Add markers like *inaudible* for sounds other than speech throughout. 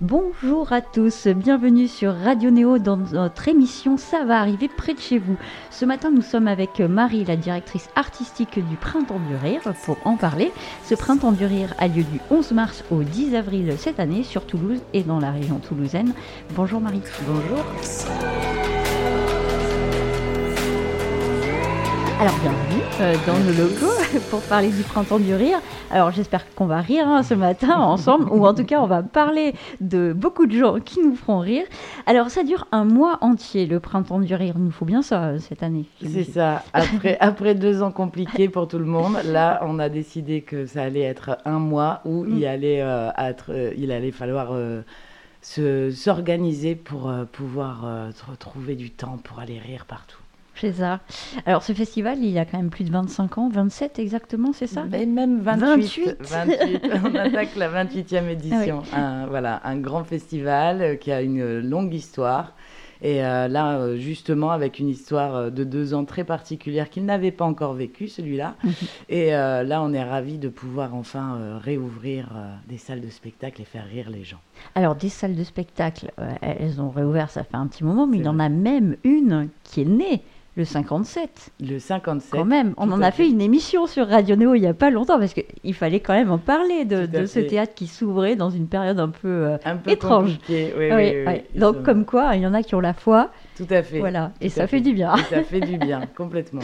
Bonjour à tous, bienvenue sur Radio Néo dans notre émission Ça va arriver près de chez vous. Ce matin, nous sommes avec Marie, la directrice artistique du Printemps du Rire, pour en parler. Ce Printemps du Rire a lieu du 11 mars au 10 avril cette année sur Toulouse et dans la région toulousaine. Bonjour Marie. Bonjour. Alors bienvenue euh, dans nos locaux *laughs* pour parler du printemps du rire. Alors j'espère qu'on va rire hein, ce matin *laughs* ensemble, ou en tout cas on va parler de beaucoup de gens qui nous feront rire. Alors ça dure un mois entier le printemps du rire. Il nous faut bien ça euh, cette année. C'est ça. Après, *laughs* après deux ans compliqués pour tout le monde, là on a décidé que ça allait être un mois où il, Mm. allait, euh, être, euh, il allait falloir euh, se- s'organiser pour pouvoir tr- trouver du temps pour aller rire partout. C'est ça. Alors ce festival, il y a quand même plus de 25 ans, 27 exactement, c'est ça? Mais même 28. 28. 28. on attaque la 28e édition. un, voilà, un grand festival euh, qui a une longue histoire. Et euh, là, euh, justement, avec une histoire de deux ans très particulière qu'il n'avait pas encore vécu, celui-là. Et euh, là, on est ravis de pouvoir enfin euh, réouvrir des salles de spectacle et faire rire les gens. Alors des salles de spectacle, elles ont réouvert, ça fait un petit moment, mais il y en a même une qui est née le 57. Le 57. Quand même, on en a fait fait. une émission sur Radio Néo il n'y a pas longtemps parce qu'il fallait quand même en parler de, ce théâtre qui s'ouvrait dans une période un peu euh, un peu étrange. Oui, oui, Donc sont- comme quoi, il y en a qui ont la foi, Tout à fait. voilà, et ça fait du bien. Et ça fait du bien, *laughs* complètement.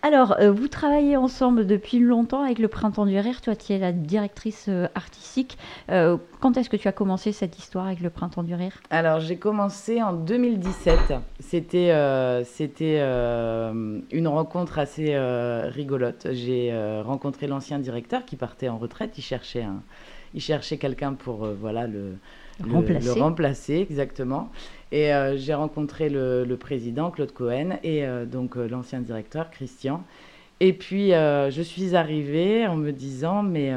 Alors, euh, vous travaillez ensemble depuis longtemps avec le Printemps du Rire. Toi, tu es la directrice euh, artistique. Euh, quand est-ce que tu as commencé cette histoire avec le Printemps du Rire? Alors, j'ai commencé en 2017. C'était c'était euh, une rencontre assez euh, rigolote. J'ai euh, rencontré l'ancien directeur qui partait en retraite. Il cherchait, un, il cherchait quelqu'un pour voilà, le, Remplacer. le remplacer, exactement. Et j'ai rencontré le, le président, Claude Cohen, et donc l'ancien directeur, Christian. Et puis, je suis arrivée en me disant, mais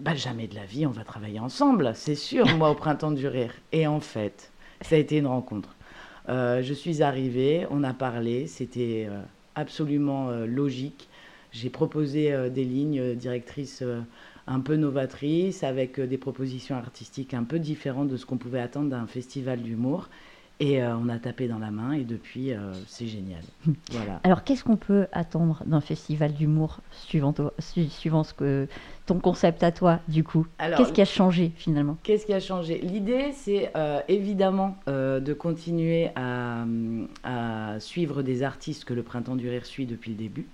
bah, jamais de la vie, on va travailler ensemble, c'est sûr, moi, au printemps du rire. Et en fait, ça a été une rencontre. Euh, je suis arrivée, on a parlé, c'était euh, absolument euh, logique. J'ai proposé des lignes directrices un peu novatrices, avec des propositions artistiques un peu différentes de ce qu'on pouvait attendre d'un festival d'humour. Et euh, on a tapé dans la main, et depuis, euh, c'est génial. *laughs* Voilà. Alors, qu'est-ce qu'on peut attendre d'un festival d'humour suivant, toi- su- suivant ce que, ton concept à toi, du coup? Alors, Qu'est-ce qui a changé finalement? Qu'est-ce qui a changé? L'idée, c'est euh, évidemment de continuer à, à suivre des artistes que le Printemps du Rire suit depuis le début.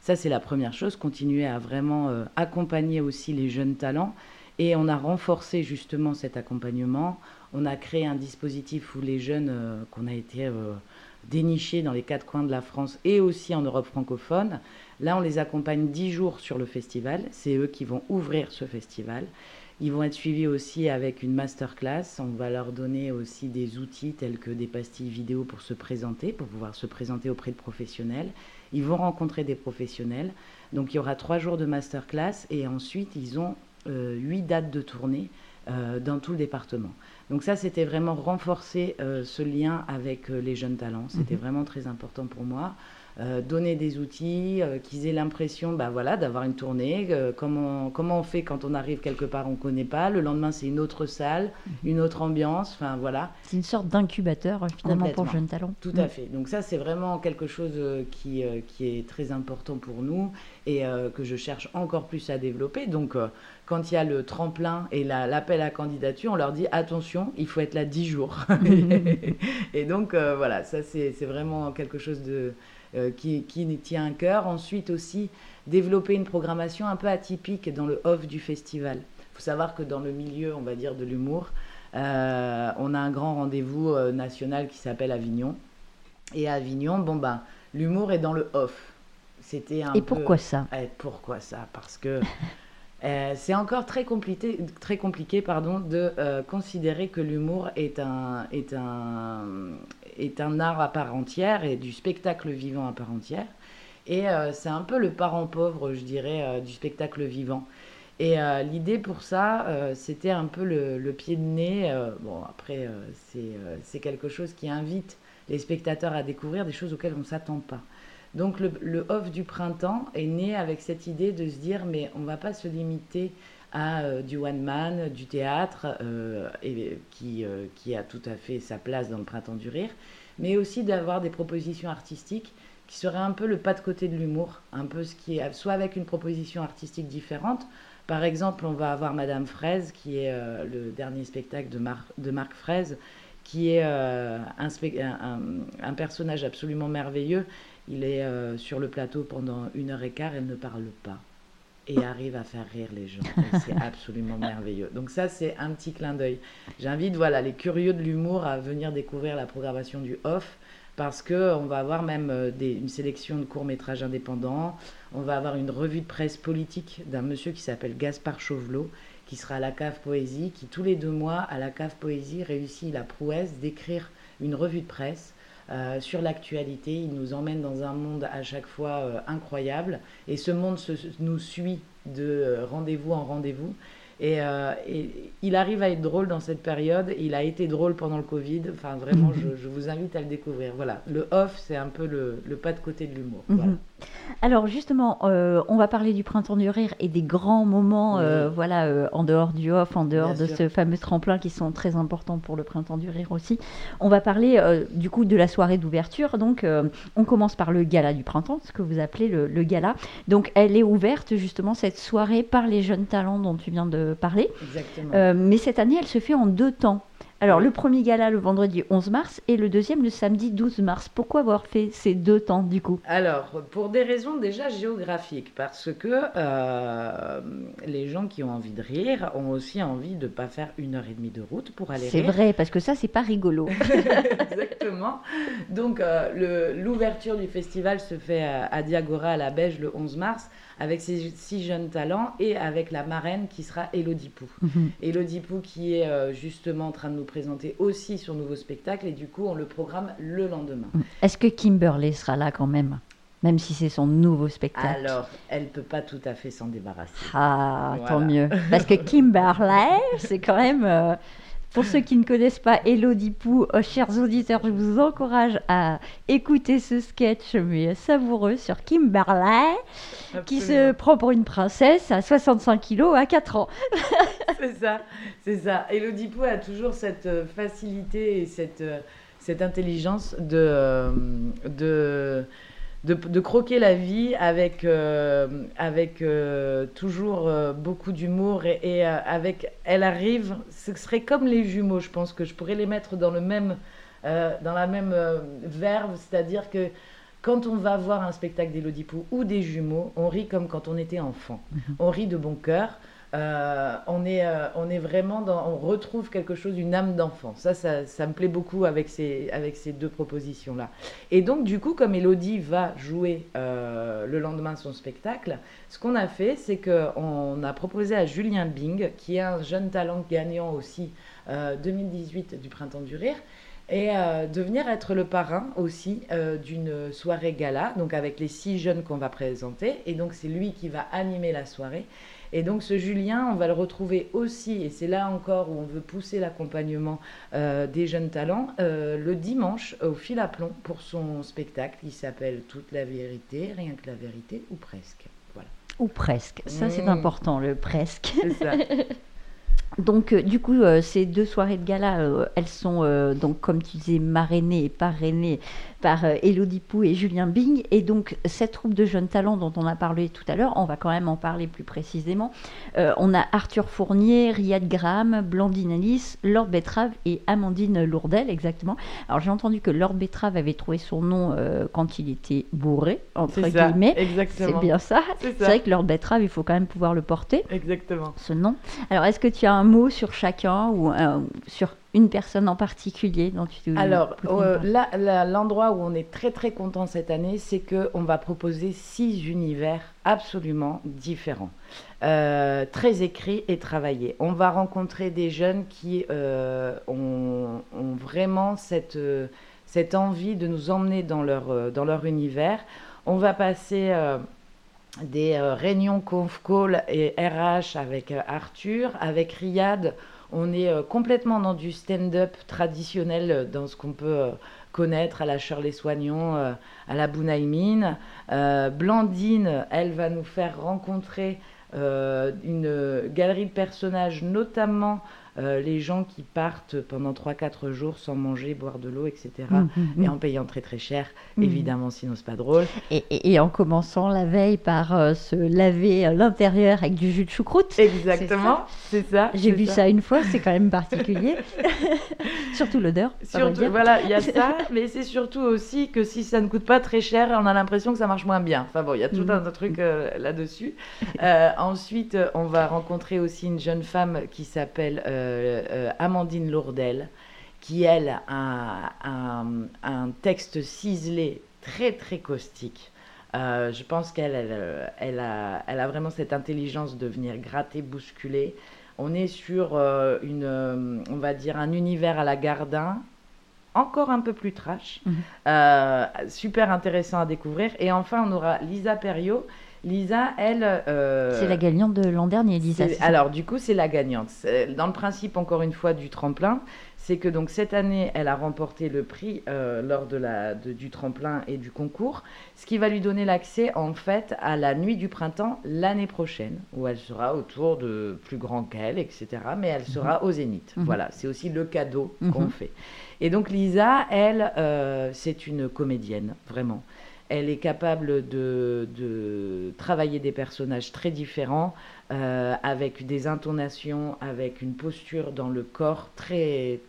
Ça, c'est la première chose, continuer à vraiment accompagner aussi les jeunes talents. Et on a renforcé justement cet accompagnement. On a créé un dispositif où les jeunes euh, qu'on a été euh, dénichés dans les quatre coins de la France et aussi en Europe francophone, là, on les accompagne dix jours sur le festival. C'est eux qui vont ouvrir ce festival. Ils vont être suivis aussi avec une masterclass. On va leur donner aussi des outils tels que des pastilles vidéo pour se présenter, pour pouvoir se présenter auprès de professionnels. Ils vont rencontrer des professionnels. Donc il y aura trois jours de masterclass et ensuite ils ont euh, huit dates de tournée dans tout le département. Donc ça, c'était vraiment renforcer euh, ce lien avec euh, les jeunes talents. C'était vraiment très important pour moi. Euh, donner des outils, qu'ils aient l'impression bah, voilà, d'avoir une tournée. comment, comment on fait quand on arrive quelque part, on ne connaît pas. Le lendemain, c'est une autre salle, une autre ambiance. Enfin, voilà. C'est une sorte d'incubateur finalement pour jeunes talents. Tout à fait. Donc ça, c'est vraiment quelque chose qui, qui est très important pour nous et que je cherche encore plus à développer. Donc quand il y a le tremplin et la- l'appel à candidature, on leur dit attention, il faut être là 10 jours. *laughs* *laughs* et donc euh, voilà, ça c'est vraiment quelque chose de, euh, qui, qui nous tient à cœur. Ensuite aussi, développer une programmation un peu atypique dans le off du festival. Il faut savoir que dans le milieu, on va dire, de l'humour, euh, on a un grand rendez-vous national qui s'appelle Avignon. Et à Avignon, bon ben, l'humour est dans le off. C'était un Et peu- pourquoi ça? Eh, pourquoi ça? Parce que *laughs* euh, c'est encore très compliqué, très compliqué pardon, de euh, considérer que l'humour est un, est, un, est un art à part entière et du spectacle vivant à part entière. Et euh, c'est un peu le parent pauvre, je dirais, du spectacle vivant. Et l'idée pour ça, c'était un peu le, pied de nez. bon, après, c'est quelque chose qui invite les spectateurs à découvrir des choses auxquelles on ne s'attend pas. Donc le, off du printemps est né avec cette idée de se dire mais on ne va pas se limiter à euh, du one man, du théâtre, euh, et, qui, euh, qui a tout à fait sa place dans le printemps du rire, mais aussi d'avoir des propositions artistiques qui seraient un peu le pas de côté de l'humour, un peu ce qui est soit avec une proposition artistique différente. Par exemple, on va avoir Madame Fraise, qui est le dernier spectacle de, Marc Fraise, qui est un, personnage absolument merveilleux il est euh, sur le plateau pendant une heure et quart, elle ne parle pas et arrive à faire rire les gens. C'est *laughs* absolument merveilleux. Donc ça, c'est un petit clin d'œil. J'invite voilà les curieux de l'humour à venir découvrir la programmation du off parce que on va avoir même euh, une sélection de courts métrages indépendants. On va avoir une revue de presse politique d'un monsieur qui s'appelle Gaspard Chauvelot qui sera à la cave poésie, qui tous les deux mois à la cave poésie réussit la prouesse d'écrire une revue de presse euh, sur l'actualité. Il nous emmène dans un monde à chaque fois euh, incroyable. Et ce monde nous suit de euh, rendez-vous en rendez-vous. Et, il arrive à être drôle dans cette période. Il a été drôle pendant le Covid. Enfin, vraiment, *laughs* je, vous invite à le découvrir. Voilà, le off, c'est un peu le, pas de côté de l'humour. Mhm. Alors justement, euh, on va parler du printemps du rire et des grands moments, euh, voilà, euh, en dehors du off, en dehors de ce fameux tremplin qui sont très importants pour le printemps du rire aussi. On va parler du coup de la soirée d'ouverture. Donc, on commence par le gala du printemps, ce que vous appelez le, le, gala. Donc, elle est ouverte justement cette soirée par les jeunes talents dont tu viens de parler. Exactement. mais cette année, elle se fait en deux temps. Alors, le premier gala le vendredi 11 mars et le deuxième le samedi 12 mars. Pourquoi avoir fait ces deux temps du coup? Alors, pour des raisons déjà géographiques, parce que euh, les gens qui ont envie de rire ont aussi envie de ne pas faire une heure et demie de route pour aller. C'est vrai, parce que ça, c'est pas rigolo. *laughs* Exactement. Donc, euh, l'ouverture du festival se fait à Diagora à la Beige le 11 mars avec ces six jeunes talents et avec la marraine qui sera Elodie Pou. Mhm. Elodie Pou qui est euh, justement en train de nous présenter aussi son nouveau spectacle et du coup on le programme le lendemain. Mhm. Est-ce que Kimberley sera là quand même même si c'est son nouveau spectacle? Alors, elle peut pas tout à fait s'en débarrasser. Ah, tant mieux. *laughs* Parce que Kimberley, c'est quand même, euh, pour ceux qui ne connaissent pas Elodie Pou, euh, chers auditeurs, je vous encourage à écouter ce sketch mais savoureux sur Kimberley, qui se prend pour une princesse à 65 kilos à 4 ans. *laughs* c'est ça, c'est ça. Elodie Pou a toujours cette euh, facilité et cette, euh, cette intelligence de, de de, croquer la vie avec, euh, avec euh, toujours euh, beaucoup d'humour et, avec elle arrive ce serait comme les jumeaux je pense que je pourrais les mettre dans le même dans la même verve. C'est-à-dire que quand on va voir un spectacle d'Élodie Pou ou des jumeaux on rit comme quand on était enfant. Mhm. on rit de bon cœur euh, on, est, euh, on est vraiment dans, on retrouve quelque chose, une âme d'enfant. Ça, ça, me plaît beaucoup avec ces, avec ces deux propositions-là. Et donc, du coup, comme Elodie va jouer euh, le lendemain son spectacle, ce qu'on a fait, c'est qu'on a proposé à Julien Bing, qui est un jeune talent gagnant aussi 2018 du Printemps du Rire, et de venir être le parrain aussi d'une soirée gala, donc avec les six jeunes qu'on va présenter. Et donc, c'est lui qui va animer la soirée. Et donc ce Julien, on va le retrouver aussi, et c'est là encore où on veut pousser l'accompagnement euh, des jeunes talents, euh, le dimanche au fil à plomb pour son spectacle qui s'appelle Toute la vérité, rien que la vérité, ou presque. Voilà. Ou presque, ça c'est mmh. important, le presque. C'est ça. *laughs* Donc, euh, du coup, euh, ces deux soirées de gala, euh, elles sont, donc, comme tu disais, marrainées et parrainées par Elodie Pou et Julien Bing. Et donc, cette troupe de jeunes talents dont on a parlé tout à l'heure, on va quand même en parler plus précisément. on a Arthur Fournier, Riyad Graham, Blandine Alice, Lord Betrave et Amandine Lourdel, exactement. Alors, j'ai entendu que Lord Betrave avait trouvé son nom quand il était bourré, entre guillemets. C'est bien ça. C'est vrai que Lord Betrave, il faut quand même pouvoir le porter. Exactement. Ce nom. Alors, est-ce que tu as un mot sur chacun ou euh, sur une personne en particulier dont tu Alors, euh, là, l'endroit où on est très très content cette année, c'est qu'on va proposer six univers absolument différents, euh, très écrits et travaillés. On va rencontrer des jeunes qui ont, ont, vraiment cette, cette envie de nous emmener dans leur, dans leur univers. On va passer des réunions conf call et RH avec Arthur, avec Riyad. On est complètement dans du stand-up traditionnel, dans ce qu'on peut connaître à la Shirley Soignon, à la Bounaïmine. Blandine, elle va nous faire rencontrer une galerie de personnages, notamment euh, les gens qui partent pendant 3-4 jours sans manger, boire de l'eau, etc. Mmh, mmh, mmh. Et en payant très très cher, évidemment, sinon c'est pas drôle. Et, en commençant la veille par euh, se laver l'intérieur avec du jus de choucroute. Exactement, c'est ça. J'ai vu ça. une fois, c'est quand même particulier. *laughs* surtout l'odeur. Surtout, voilà, il y a *laughs* ça, mais c'est surtout aussi que si ça ne coûte pas très cher, on a l'impression que ça marche moins bien. Enfin bon, il y a tout un, truc euh, là-dessus. ensuite, on va rencontrer aussi une jeune femme qui s'appelle euh, euh, Amandine Lourdel, qui, elle, a un, texte ciselé très, très caustique. Euh, je pense qu'elle elle, a, elle a vraiment cette intelligence de venir gratter, bousculer. On est sur une, on va dire, un univers à la Gardin, encore un peu plus trash, mhm. super intéressant à découvrir. Et enfin, on aura Lisa Perriot, Lisa, elle. Euh, c'est la gagnante de l'an dernier, Lisa. Alors, du coup, c'est la gagnante. Dans le principe, encore une fois, du tremplin, c'est que donc cette année, elle a remporté le prix euh, lors de la, du tremplin et du concours, ce qui va lui donner l'accès en fait à la nuit du printemps l'année prochaine, où elle sera autour de plus grand qu'elle, etc. Mais elle sera mhm. au zénith. Mhm. Voilà, c'est aussi le cadeau qu'on mhm. fait. Et donc Lisa, elle, euh, c'est une comédienne, vraiment. Elle est capable de, travailler des personnages très différents, euh, avec des intonations, avec une posture dans le corps très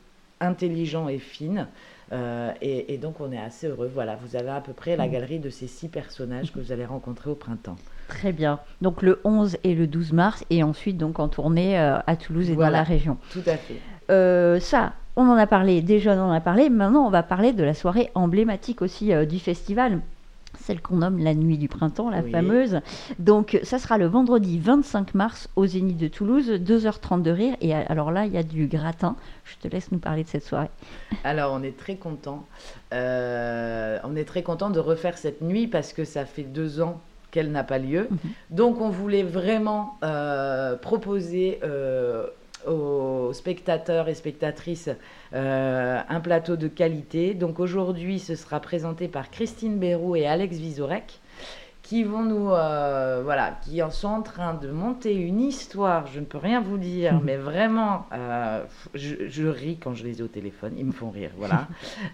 intelligent et fine. Euh, et, donc on est assez heureux. Voilà, vous avez à peu près la mm. galerie de ces six personnages que vous allez rencontrer au printemps. Très bien. Donc le 11 et le 12 mars, et ensuite donc en tournée euh, à Toulouse et dans la région. Tout à fait. ça, on en a parlé, déjà on en a parlé. Maintenant, on va parler de la soirée emblématique aussi du festival celle qu'on nomme la nuit du printemps, la fameuse. Donc ça sera le vendredi 25 mars au Zénith de Toulouse, 2h30 de rire. Et alors là, il y a du gratin. Je te laisse nous parler de cette soirée. Alors on est très content. Euh, on est très content de refaire cette nuit parce que ça fait deux ans qu'elle n'a pas lieu. Mhm. Donc on voulait vraiment euh, proposer euh, aux spectateurs et spectatrices euh, un plateau de qualité. Donc aujourd'hui, ce sera présenté par Christine Bérou et Alex Vizorek qui vont nous, euh, voilà, qui en sont en train de monter une histoire. Je ne peux rien vous dire, mais vraiment, euh, je, ris quand je les ai au téléphone. Ils me font rire, voilà.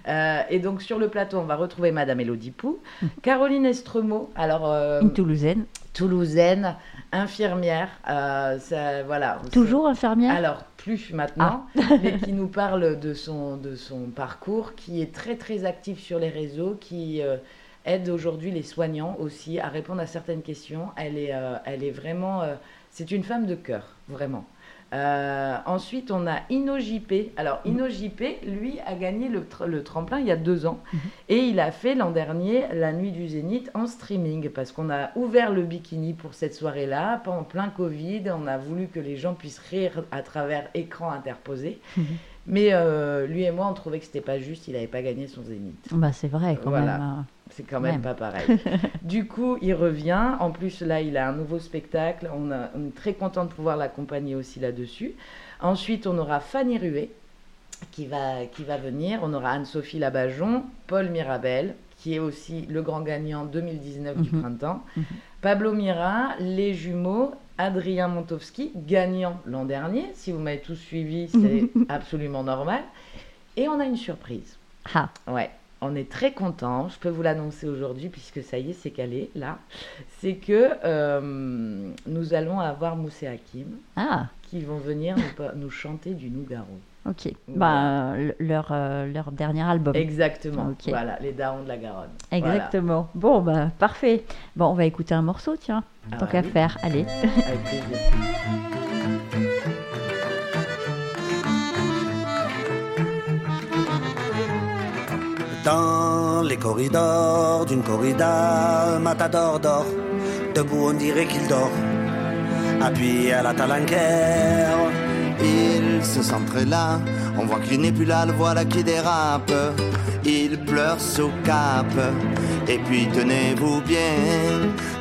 *laughs* et donc sur le plateau, on va retrouver Madame Elodie Pou, Caroline Estremaux, alors une Toulousaine, toulousaine, infirmière. ça, voilà. Toujours infirmière? Alors plus maintenant, ah. *laughs* mais qui *laughs* nous parle de son, de son parcours, qui est très très actif sur les réseaux, qui euh, aide aujourd'hui les soignants aussi à répondre à certaines questions. Elle est, euh, elle est vraiment, euh, c'est une femme de cœur, vraiment. Euh, ensuite, on a InnoJP. Alors, mhm. InnoJP, lui, a gagné le, le, tremplin il y a deux ans. Mhm. Et il a fait l'an dernier la nuit du Zénith en streaming parce qu'on a ouvert le bikini pour cette soirée-là. Pendant plein Covid, on a voulu que les gens puissent rire à travers écran interposé. Mhm. Mais euh, lui et moi, on trouvait que c'était pas juste, il n'avait pas gagné son Zénith. Bah, c'est vrai, quand même. C'est quand même, pas pareil. *laughs* du coup, il revient. En plus, là, il a un nouveau spectacle. On, est très content de pouvoir l'accompagner aussi là-dessus. Ensuite, on aura Fanny Ruet qui va, qui va venir. On aura Anne-Sophie Labajon, Paul Mirabel, qui est aussi le grand gagnant 2019 du mhm. printemps. Mhm. Pablo Mira, les jumeaux, Adrien Montowski, gagnant l'an dernier. Si vous m'avez tous suivi, c'est *laughs* absolument normal. Et on a une surprise. Ah. Ouais on est très content, je peux vous l'annoncer aujourd'hui puisque ça y est, c'est calé là. C'est que euh, nous allons avoir Moussé Hakim ah. qui vont venir nous, chanter du Nougaro. Ok, bah, leur, euh, leur dernier album. Exactement, voilà, les darons de la Garonne. Exactement. Bon, bah, parfait. Bon, on va écouter un morceau, tiens, ah tant qu'à faire. Allez. Avec plaisir. *laughs* Dans les corridors d'une corrida, Matador dort. Debout, on dirait qu'il dort. Appuyé à la talanquère, il se sent très là, on voit qu'il n'est plus là, le voilà qui dérape. Il pleure sous cap, et puis tenez-vous bien,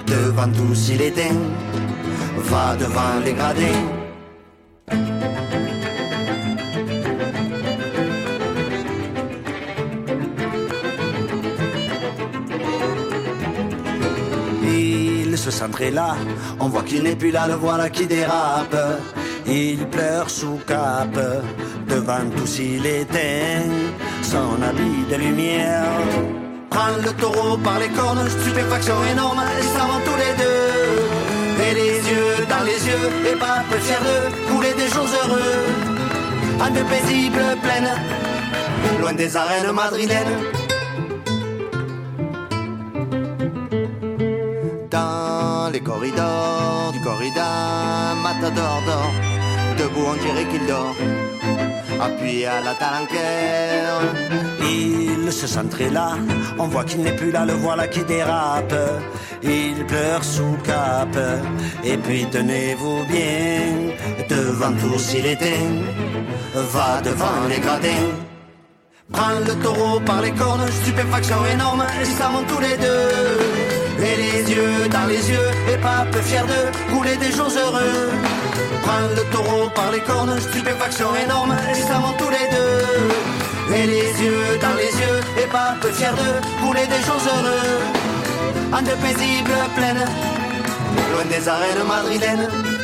devant tous il éteint, va devant les gradins. Très là, on voit qu'il n'est plus là, le voilà qui dérape. Il pleure sous cap, devant tous il éteint son habit de lumière. Prends le taureau par les cornes, stupéfaction énorme, s'en vont tous les deux. Et les yeux dans les yeux, et pas peu fier de couler des jours heureux. En de paisibles plaines, loin des arènes madrilènes. Corrida, Matador dort. Debout, on dirait qu'il dort. Appuyé à la talanquère. Il se sent très là, on voit qu'il n'est plus là, le voilà qui dérape. Il pleure sous cap, et puis tenez-vous bien, devant tous il éteint, va devant les gradins. Prends le taureau par les cornes, stupéfaction énorme, ils s'en vont tous les deux. Et les yeux dans les yeux, et pas peu fier de couler des jours heureux. Prends le taureau par les cornes, stupéfaction énorme, ils s'en vont tous les deux. Et les yeux dans les yeux, et pas peu fier de couler des jours heureux. En de paisibles plaines, loin des arènes madrilènes.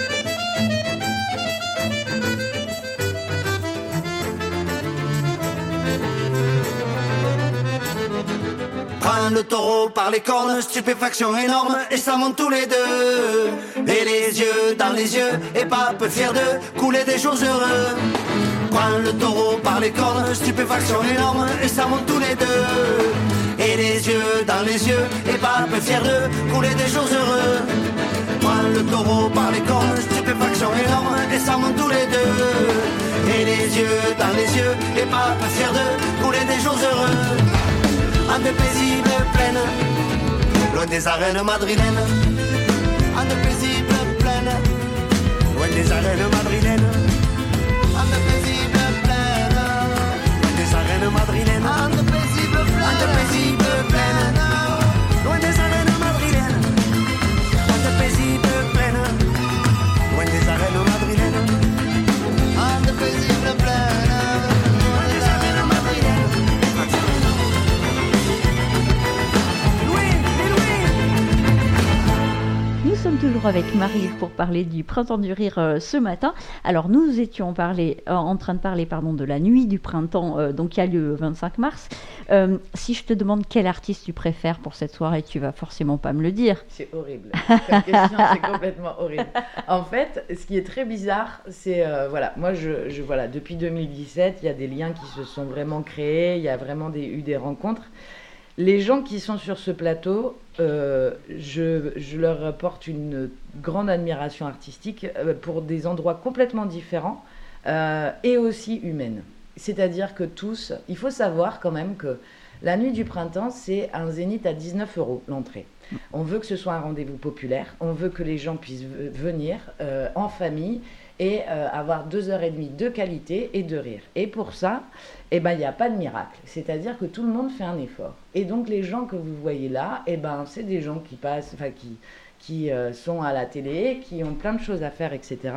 Prends le taureau par les cornes, stupéfaction énorme, et ça monte tous les deux. Et les yeux dans les yeux, et pas peu fier de couler des jours heureux. Prends le taureau par les cornes, stupéfaction énorme, et ça monte tous les deux. Et les yeux dans les yeux, et pas peu fier de couler des jours heureux. Prends le taureau par les cornes, stupéfaction énorme, et ça monte tous les deux. Et les yeux dans les yeux, et pas peu fier de couler des jours heureux en de paisibles plaines, loin des arènes madrilènes, en de paisibles plaines, loin des arènes madrilènes, toujours avec Marie pour parler du printemps du rire euh, ce matin. Alors nous étions parlé, euh, en train de parler pardon, de la nuit du printemps, euh, donc qui a lieu le 25 mars. Euh, si je te demande quel artiste tu préfères pour cette soirée, tu vas forcément pas me le dire. C'est horrible. Cette question, c'est *laughs* complètement horrible. En fait, ce qui est très bizarre, c'est voilà, moi, je, je- voilà, depuis 2017, il y a des liens qui se sont vraiment créés, il y a vraiment des, eu des rencontres. Les gens qui sont sur ce plateau, euh, je, leur porte une grande admiration artistique euh, pour des endroits complètement différents euh, et aussi humaines. C'est-à-dire que tous, il faut savoir quand même que la nuit du printemps, c'est un zénith à 19 euros l'entrée. On veut que ce soit un rendez-vous populaire, on veut que les gens puissent venir en famille et euh, avoir deux heures et demie de qualité et de rire. Et pour ça, eh ben, il n'y a pas de miracle. C'est-à-dire que tout le monde fait un effort. Et donc les gens que vous voyez là, eh ben, c'est des gens qui passent, enfin qui, qui euh, sont à la télé, qui ont plein de choses à faire, etc.,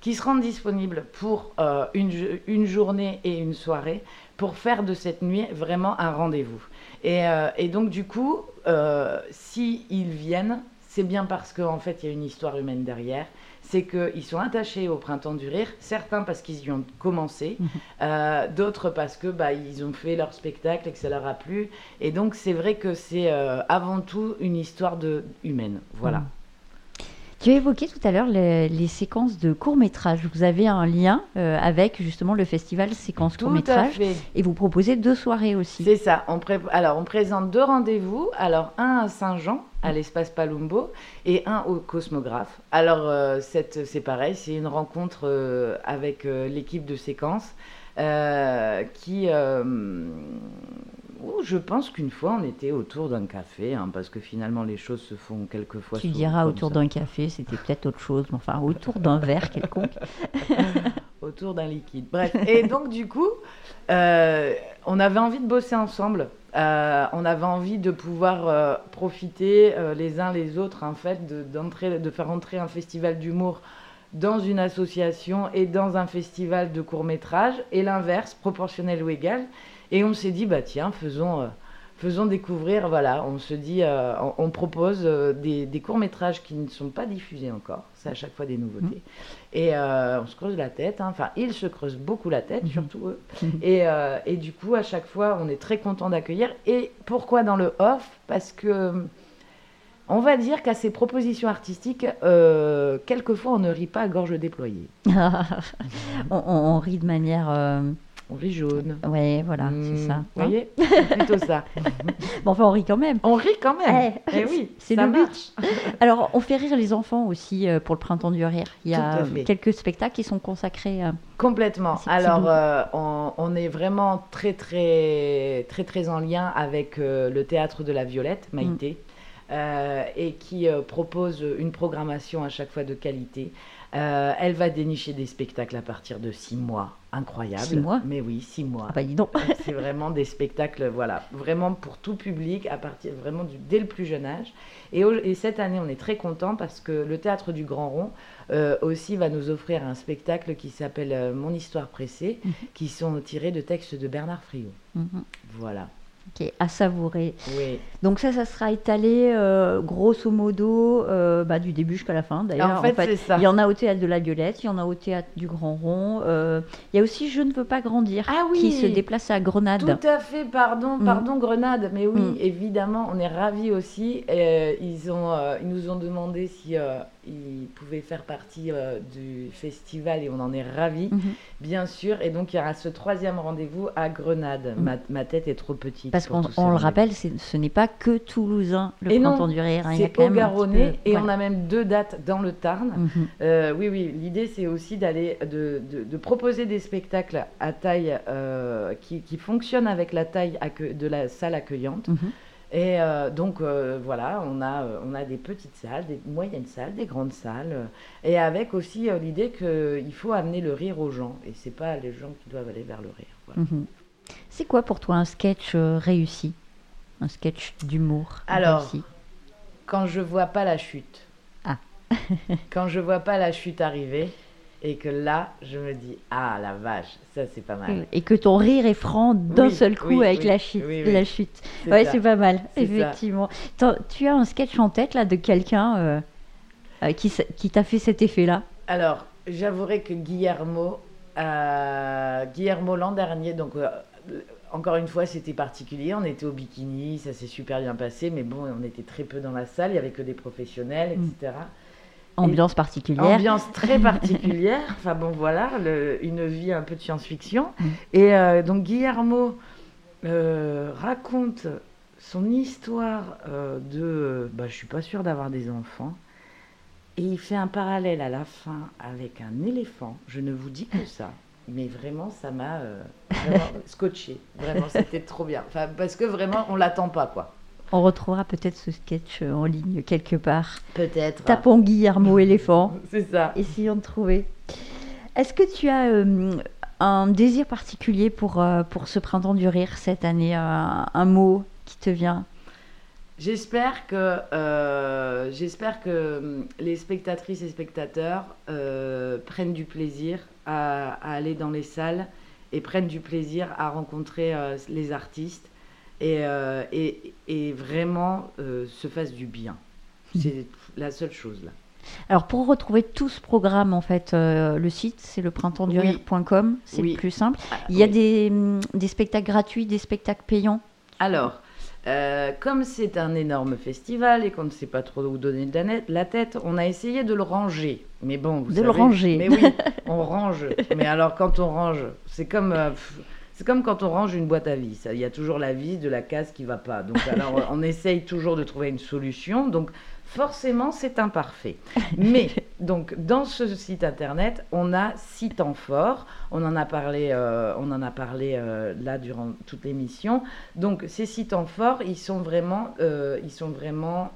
qui se rendent disponibles pour euh, une, une journée et une soirée pour faire de cette nuit vraiment un rendez-vous. Et, donc du coup, euh, si viennent, c'est bien parce qu'en fait il y a une histoire humaine derrière. C'est qu'ils sont attachés au printemps du rire, certains parce qu'ils y ont commencé, euh, d'autres parce que bah, ils ont fait leur spectacle et que ça leur a plu. Et donc c'est vrai que c'est euh, avant tout une histoire de humaine. Voilà. Mm. Tu as évoqué tout à l'heure les, les séquences de courts-métrages. Vous avez un lien euh, avec justement le festival séquences courts-métrages et vous proposez deux soirées aussi. C'est ça. On pré- Alors, on présente deux rendez-vous. Alors, un à Saint-Jean, à l'espace Palumbo, et un au Cosmographe. Alors, euh, cette- c'est pareil, c'est une rencontre euh, avec euh, l'équipe de séquence qui. où je pense qu'une fois, on était autour d'un café, hein, parce que finalement, les choses se font quelquefois. Tu diras autour d'un café, c'était peut-être autre chose, mais enfin autour d'un verre quelconque. *laughs* autour d'un liquide. Bref, et donc du coup, euh, on avait envie de bosser ensemble. Euh, on avait envie de pouvoir euh, profiter euh, les uns les autres, en fait, de, de faire entrer un festival d'humour dans une association et dans un festival de court métrage, et l'inverse, proportionnel ou égal. Et on s'est dit, bah tiens, faisons, faisons découvrir, voilà, on se dit, euh, on, on propose euh, des, des courts métrages qui ne sont pas diffusés encore, c'est à chaque fois des nouveautés. Et euh, on se creuse la tête, hein. enfin, ils se creusent beaucoup la tête, surtout eux. Et, euh, et du coup, à chaque fois, on est très content d'accueillir. Et pourquoi dans le off? Parce que on va dire qu'à ces propositions artistiques, quelquefois on ne rit pas à gorge déployée. *laughs* on, on- on rit de manière. Euh, On rit jaune. Ouais, voilà, Hmm, c'est ça. Vous hein. voyez *laughs* C'est plutôt ça. Bon, enfin, on rit quand même. On rit quand même. Eh, Eh oui, *laughs* c'est ça le but. marche. *laughs* Alors, on fait rire les enfants aussi euh, pour le printemps du rire. Il y a fait. quelques spectacles qui sont consacrés. euh, Complètement. Alors, euh, on, on est vraiment très, très, très, très en lien avec euh, le théâtre de la Violette, Maïté, euh, et qui euh, propose une programmation à chaque fois de qualité. Euh, elle va dénicher des spectacles à partir de six mois. Incroyable. Six mois Mais oui, six mois. Ah bah dis donc. C'est vraiment des spectacles, voilà, vraiment pour tout public, à partir vraiment du, dès le plus jeune âge. Et, cette année, on est très content parce que le théâtre du Grand Rond euh, aussi va nous offrir un spectacle qui s'appelle euh, Mon histoire pressée, Mhm. qui sont tirés de textes de Bernard Friot. Mhm. Voilà. Ok, à savourer. Oui. Donc ça, ça sera étalé euh, grosso modo euh, bah, du début jusqu'à la fin. D'ailleurs, En fait, c'est ça. il y en a au théâtre de la Violette, il y en a au théâtre du Grand Rond. euh, il y a aussi Je ne veux pas grandir Ah oui. qui se déplace à Grenade. Tout à fait, pardon, Mm. pardon Grenade. Mais oui, Mm. évidemment, on est ravis aussi. Ils, ont, ils nous ont demandé si ils pouvaient faire partie du festival et on en est ravis, Mhm. bien sûr. Et donc il y aura ce troisième rendez-vous à Grenade. Mm. Ma, ma tête est trop petite. Parce qu'on le rappelle, ce n'est pas que toulousain, le Et non, printemps du rire. hein, il y a C'est quand au Garonnais peu- et voilà. on a même deux dates dans le Tarn. Mhm. Euh, oui, oui, l'idée c'est aussi d'aller de, de- de proposer des spectacles à taille euh, qui, qui fonctionnent avec la taille de la salle accueillante. Mhm. Et euh, donc euh, voilà, on a, euh, on a des petites salles, des moyennes salles, des grandes salles, euh, et avec aussi euh, l'idée qu'il faut amener le rire aux gens, et c'est pas les gens qui doivent aller vers le rire. voilà. Mhm. C'est quoi pour toi un sketch euh, réussi? Un sketch d'humour Alors, réussi? Quand je vois pas la chute, Ah. *laughs* quand je vois pas la chute arriver, et que là, je me dis ah la vache, ça c'est pas mal. Et que ton rire est franc d'un Oui, seul coup oui, avec oui, la chute. oui, oui. La chute. C'est Ouais, c'est pas mal, effectivement. Tu as un sketch en tête là de quelqu'un euh, euh, qui, qui t'a fait cet effet-là? Alors, j'avouerai que Guillermo, euh, Guillermo l'an dernier, donc encore une fois, c'était particulier. On était au bikini, ça s'est super bien passé, mais bon, on était très peu dans la salle, il n'y avait que des professionnels, Mm. etc. Ambiance particulière. Ambiance très *laughs* particulière. enfin bon, voilà, le- une vie un peu de science-fiction. Mm. Et euh, donc Guillermo euh, raconte son histoire euh, de, bah, je suis pas sûre d'avoir des enfants. Et il fait un parallèle à la fin avec un éléphant. Je ne vous dis que ça. Mais vraiment, ça m'a euh, *laughs* scotché. Vraiment, c'était trop bien. Enfin, parce que vraiment, on l'attend pas, quoi. On retrouvera peut-être ce sketch euh, en ligne quelque part. Peut-être. Tapons Guillermo éléphant. *laughs* C'est ça. Essayons de trouver. Est-ce que tu as euh, un désir particulier pour, euh, pour ce printemps du rire cette année Un, un mot qui te vient? J'espère que, euh, j'espère que hum, les spectatrices et spectateurs prennent du plaisir à, à aller dans les salles et prennent du plaisir à rencontrer euh, les artistes et, euh, et, et vraiment euh, se fassent du bien. C'est la seule chose là. Alors pour retrouver tout ce programme, en fait, euh, le site c'est le printemps-du-rire.com, c'est Oui. le plus simple. Ah, Il y a oui. des, des spectacles gratuits, des spectacles payants? Alors, euh, comme c'est un énorme festival et qu'on ne sait pas trop où donner la tête, on a essayé de le ranger. Mais bon, vous De le ranger. Mais oui, *laughs* on range. Mais alors, quand on range, c'est comme, euh, c'est comme quand on range une boîte à vis. Il y a toujours la vis de la case qui va pas. Donc, alors, on essaye toujours de trouver une solution. Donc, forcément, c'est imparfait. Mais, *laughs* donc, dans ce site internet, on a six temps forts. On en a parlé, euh, on en a parlé euh, là durant toute l'émission. Donc ces six temps forts, ils sont vraiment, euh, ils sont vraiment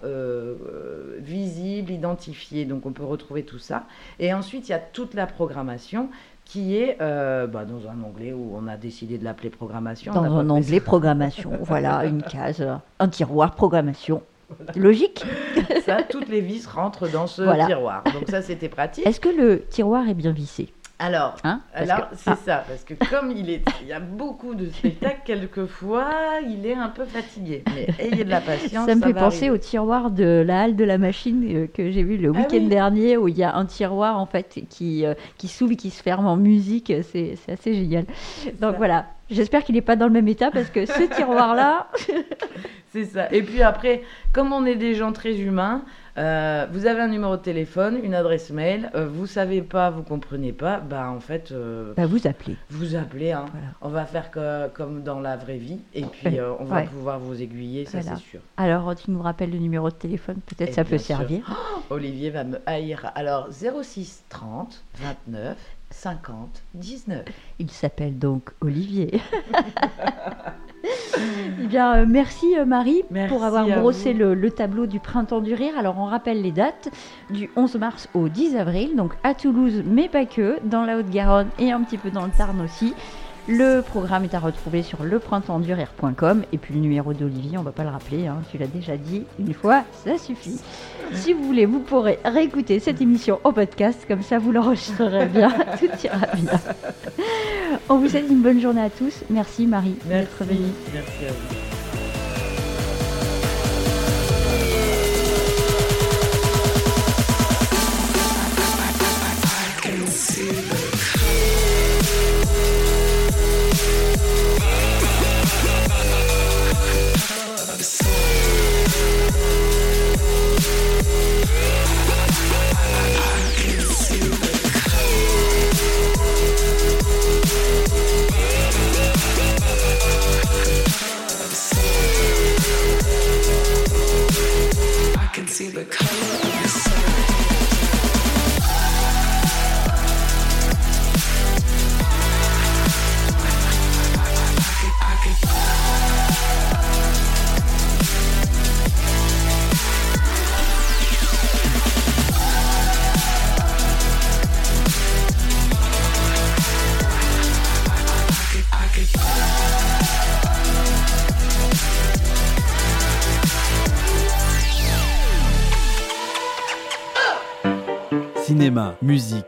visibles, identifiés. Donc on peut retrouver tout ça. Et ensuite, il y a toute la programmation qui est euh, bah, dans un onglet où on a décidé de l'appeler programmation. Dans un onglet programmation, voilà, une *laughs* case, un tiroir programmation. *laughs* Logique. ça. Toutes les vis rentrent dans ce Voilà. tiroir. Donc ça, c'était pratique. Est-ce que le tiroir est bien vissé? Alors, hein alors que- c'est ah, ça, parce que comme il, est, il y a beaucoup de spectacles, quelquefois, il est un peu fatigué. Mais ayez de la patience. Ça me fait penser arriver. au tiroir de la halle de la machine euh, que j'ai vu le Ah week-end oui. dernier où il y a un tiroir en fait qui, euh, qui s'ouvre et qui se ferme en musique. C'est c'est assez génial. Donc ça. voilà, j'espère qu'il n'est pas dans le même état parce que ce tiroir-là, *laughs* C'est ça. Et puis après, comme on est des gens très humains, euh, vous avez un numéro de téléphone, une adresse mail, euh, vous savez pas, vous comprenez pas, bah en fait, euh, bah, vous appelez. vous appelez. hein. Voilà. On va faire que- comme dans la vraie vie, et puis euh, on va Ouais. pouvoir vous aiguiller, ça Voilà. c'est sûr. Alors tu nous rappelles le numéro de téléphone, peut-être Eh ça peut sûr. servir. Olivier va me haïr. Alors 06 30 29 50 19. Il s'appelle donc Olivier. *laughs* *laughs* Eh bien, euh, merci euh, Marie Merci pour avoir brossé le, le tableau du printemps du rire. Alors, on rappelle les dates du 11 mars au 10 avril, donc à Toulouse, mais pas que, dans la Haute-Garonne et un petit peu dans le Tarn aussi. Le programme est à retrouver sur leprintemps-du-rire.com et puis le numéro d'Olivier, on va pas le rappeler, hein, tu l'as déjà dit une fois, ça suffit. Si vous voulez, vous pourrez réécouter cette émission au podcast, comme ça vous l'enregistrerez *laughs* bien, tout ira bien. On vous souhaite une bonne journée à tous. Merci Marie d'être venue. Merci à vous.